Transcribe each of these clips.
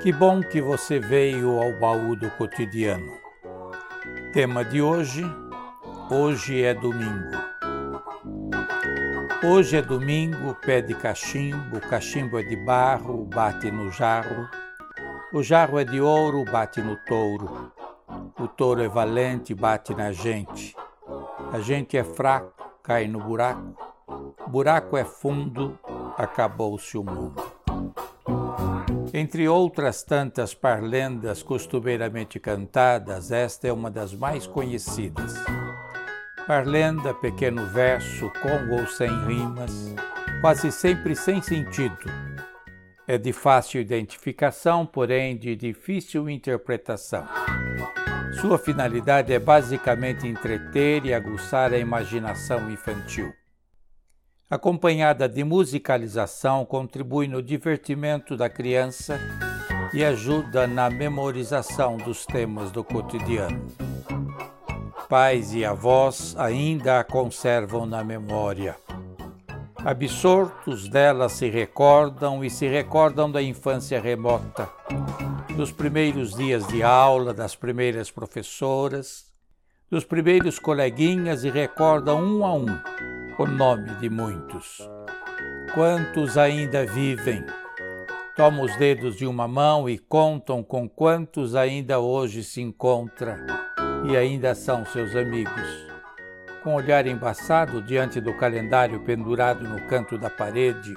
Que bom que você veio ao baú do cotidiano. Tema de hoje: Hoje é domingo. Hoje é domingo, pé de cachimbo, o cachimbo é de barro, bate no jarro. O jarro é de ouro, bate no touro. O touro é valente, bate na gente. A gente é fraco, cai no buraco. Buraco é fundo, acabou-se o mundo. Entre outras tantas parlendas costumeiramente cantadas, esta é uma das mais conhecidas. Parlenda, pequeno verso, com ou sem rimas, quase sempre sem sentido. É de fácil identificação, porém de difícil interpretação. Sua finalidade é basicamente entreter e aguçar a imaginação infantil acompanhada de musicalização, contribui no divertimento da criança e ajuda na memorização dos temas do cotidiano. Pais e avós ainda a conservam na memória. Absortos dela se recordam e se recordam da infância remota, dos primeiros dias de aula, das primeiras professoras, dos primeiros coleguinhas e recordam um a um o nome de muitos. Quantos ainda vivem? Toma os dedos de uma mão e contam com quantos ainda hoje se encontra e ainda são seus amigos. Com olhar embaçado diante do calendário pendurado no canto da parede,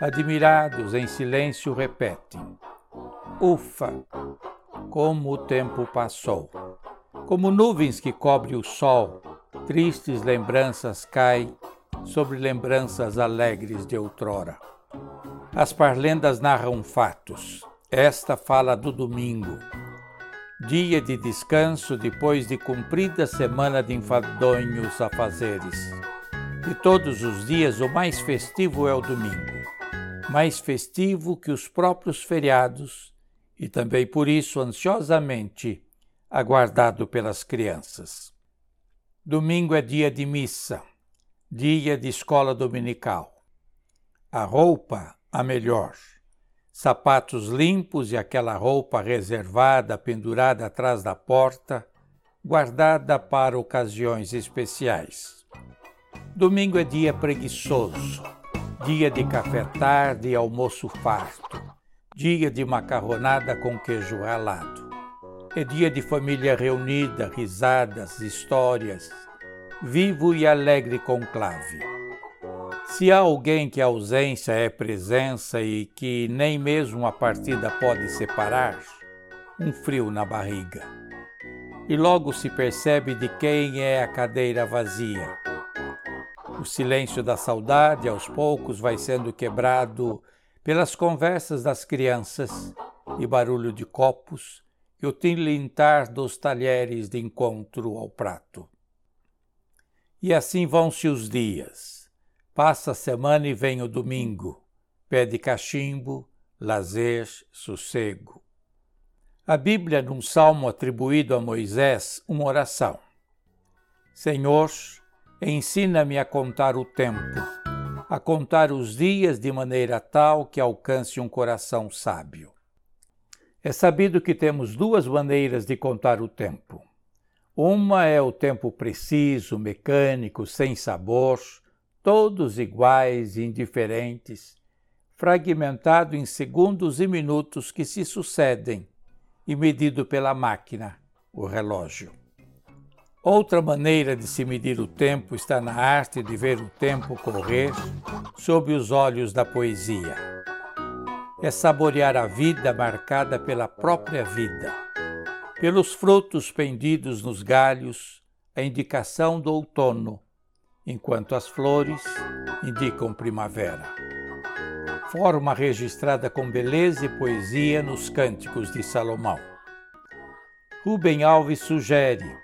admirados em silêncio repetem: Ufa! Como o tempo passou! Como nuvens que cobre o sol, Tristes lembranças caem sobre lembranças alegres de outrora. As parlendas narram fatos. Esta fala do domingo, dia de descanso depois de cumprida semana de enfadonhos afazeres. De todos os dias, o mais festivo é o domingo, mais festivo que os próprios feriados e também por isso ansiosamente aguardado pelas crianças. Domingo é dia de missa, dia de escola dominical. A roupa, a melhor. Sapatos limpos e aquela roupa reservada, pendurada atrás da porta, guardada para ocasiões especiais. Domingo é dia preguiçoso, dia de café tarde e almoço farto, dia de macarronada com queijo ralado. É dia de família reunida, risadas, histórias, vivo e alegre conclave. Se há alguém que a ausência é presença e que nem mesmo a partida pode separar, um frio na barriga. E logo se percebe de quem é a cadeira vazia. O silêncio da saudade aos poucos vai sendo quebrado pelas conversas das crianças e barulho de copos e o tilintar dos talheres de encontro ao prato. E assim vão-se os dias. Passa a semana e vem o domingo. Pede cachimbo, lazer, sossego. A Bíblia, num salmo atribuído a Moisés, uma oração. Senhor, ensina-me a contar o tempo, a contar os dias de maneira tal que alcance um coração sábio. É sabido que temos duas maneiras de contar o tempo. Uma é o tempo preciso, mecânico, sem sabor, todos iguais e indiferentes, fragmentado em segundos e minutos que se sucedem e medido pela máquina, o relógio. Outra maneira de se medir o tempo está na arte de ver o tempo correr sob os olhos da poesia é saborear a vida marcada pela própria vida, pelos frutos pendidos nos galhos, a indicação do outono, enquanto as flores indicam primavera. Forma registrada com beleza e poesia nos cânticos de Salomão. Rubem Alves sugere: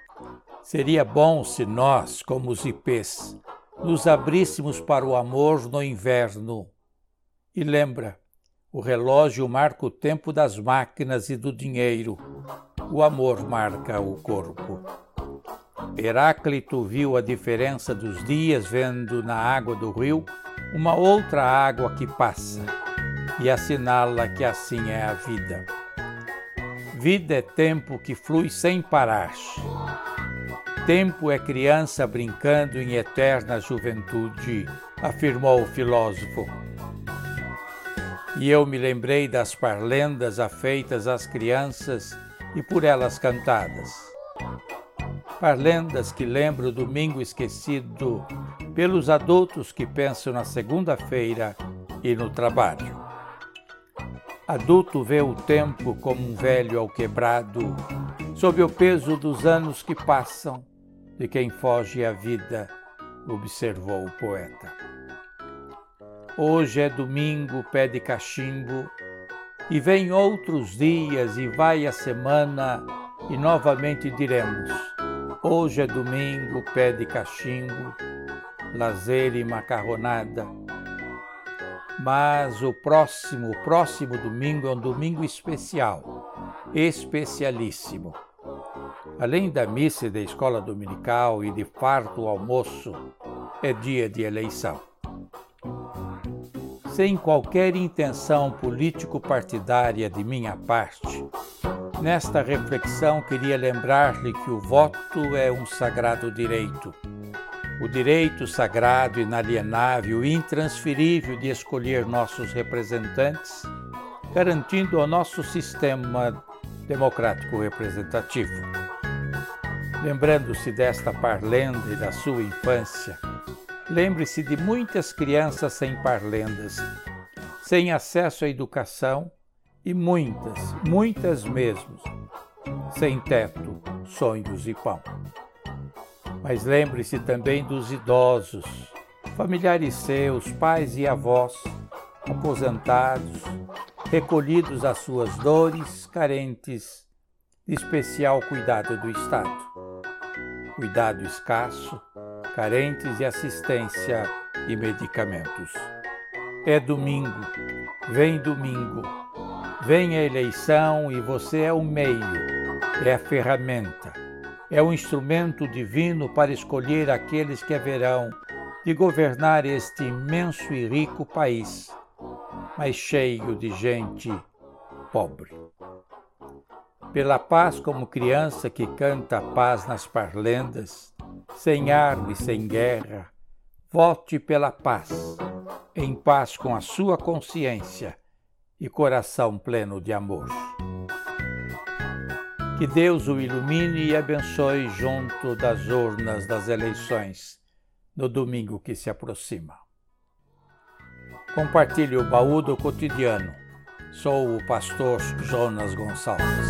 seria bom se nós, como os ipês, nos abríssemos para o amor no inverno. E lembra, o relógio marca o tempo das máquinas e do dinheiro. O amor marca o corpo. Heráclito viu a diferença dos dias vendo na água do rio uma outra água que passa. e assinala que assim é a vida. Vida é tempo que flui sem parar. Tempo é criança brincando em eterna juventude, afirmou o filósofo. E eu me lembrei das parlendas afeitas às crianças e por elas cantadas. Parlendas que lembro o domingo esquecido pelos adultos que pensam na segunda-feira e no trabalho. Adulto vê o tempo como um velho ao quebrado, sob o peso dos anos que passam de quem foge à vida, observou o poeta. Hoje é domingo, pé de cachimbo, e vem outros dias e vai a semana, e novamente diremos: hoje é domingo, pé de cachimbo, lazer e macarronada. Mas o próximo, o próximo domingo é um domingo especial, especialíssimo Além da missa e da escola dominical e de farto almoço, é dia de eleição. Sem qualquer intenção político-partidária de minha parte, nesta reflexão queria lembrar-lhe que o voto é um sagrado direito. O direito sagrado, inalienável e intransferível de escolher nossos representantes, garantindo ao nosso sistema democrático representativo. Lembrando-se desta parlenda e da sua infância, lembre-se de muitas crianças sem parlendas, sem acesso à educação e muitas, muitas mesmo, sem teto, sonhos e pão. Mas lembre-se também dos idosos, familiares seus, pais e avós, aposentados, recolhidos às suas dores, carentes de especial cuidado do Estado cuidado escasso, carentes de assistência e medicamentos. É domingo, vem domingo, vem a eleição e você é o meio, é a ferramenta, é o instrumento divino para escolher aqueles que haverão de governar este imenso e rico país, mas cheio de gente pobre pela paz como criança que canta a paz nas parlendas, sem arma e sem guerra, vote pela paz, em paz com a sua consciência e coração pleno de amor. Que Deus o ilumine e abençoe junto das urnas das eleições no domingo que se aproxima. Compartilhe o baú do cotidiano. Sou o pastor Jonas Gonçalves.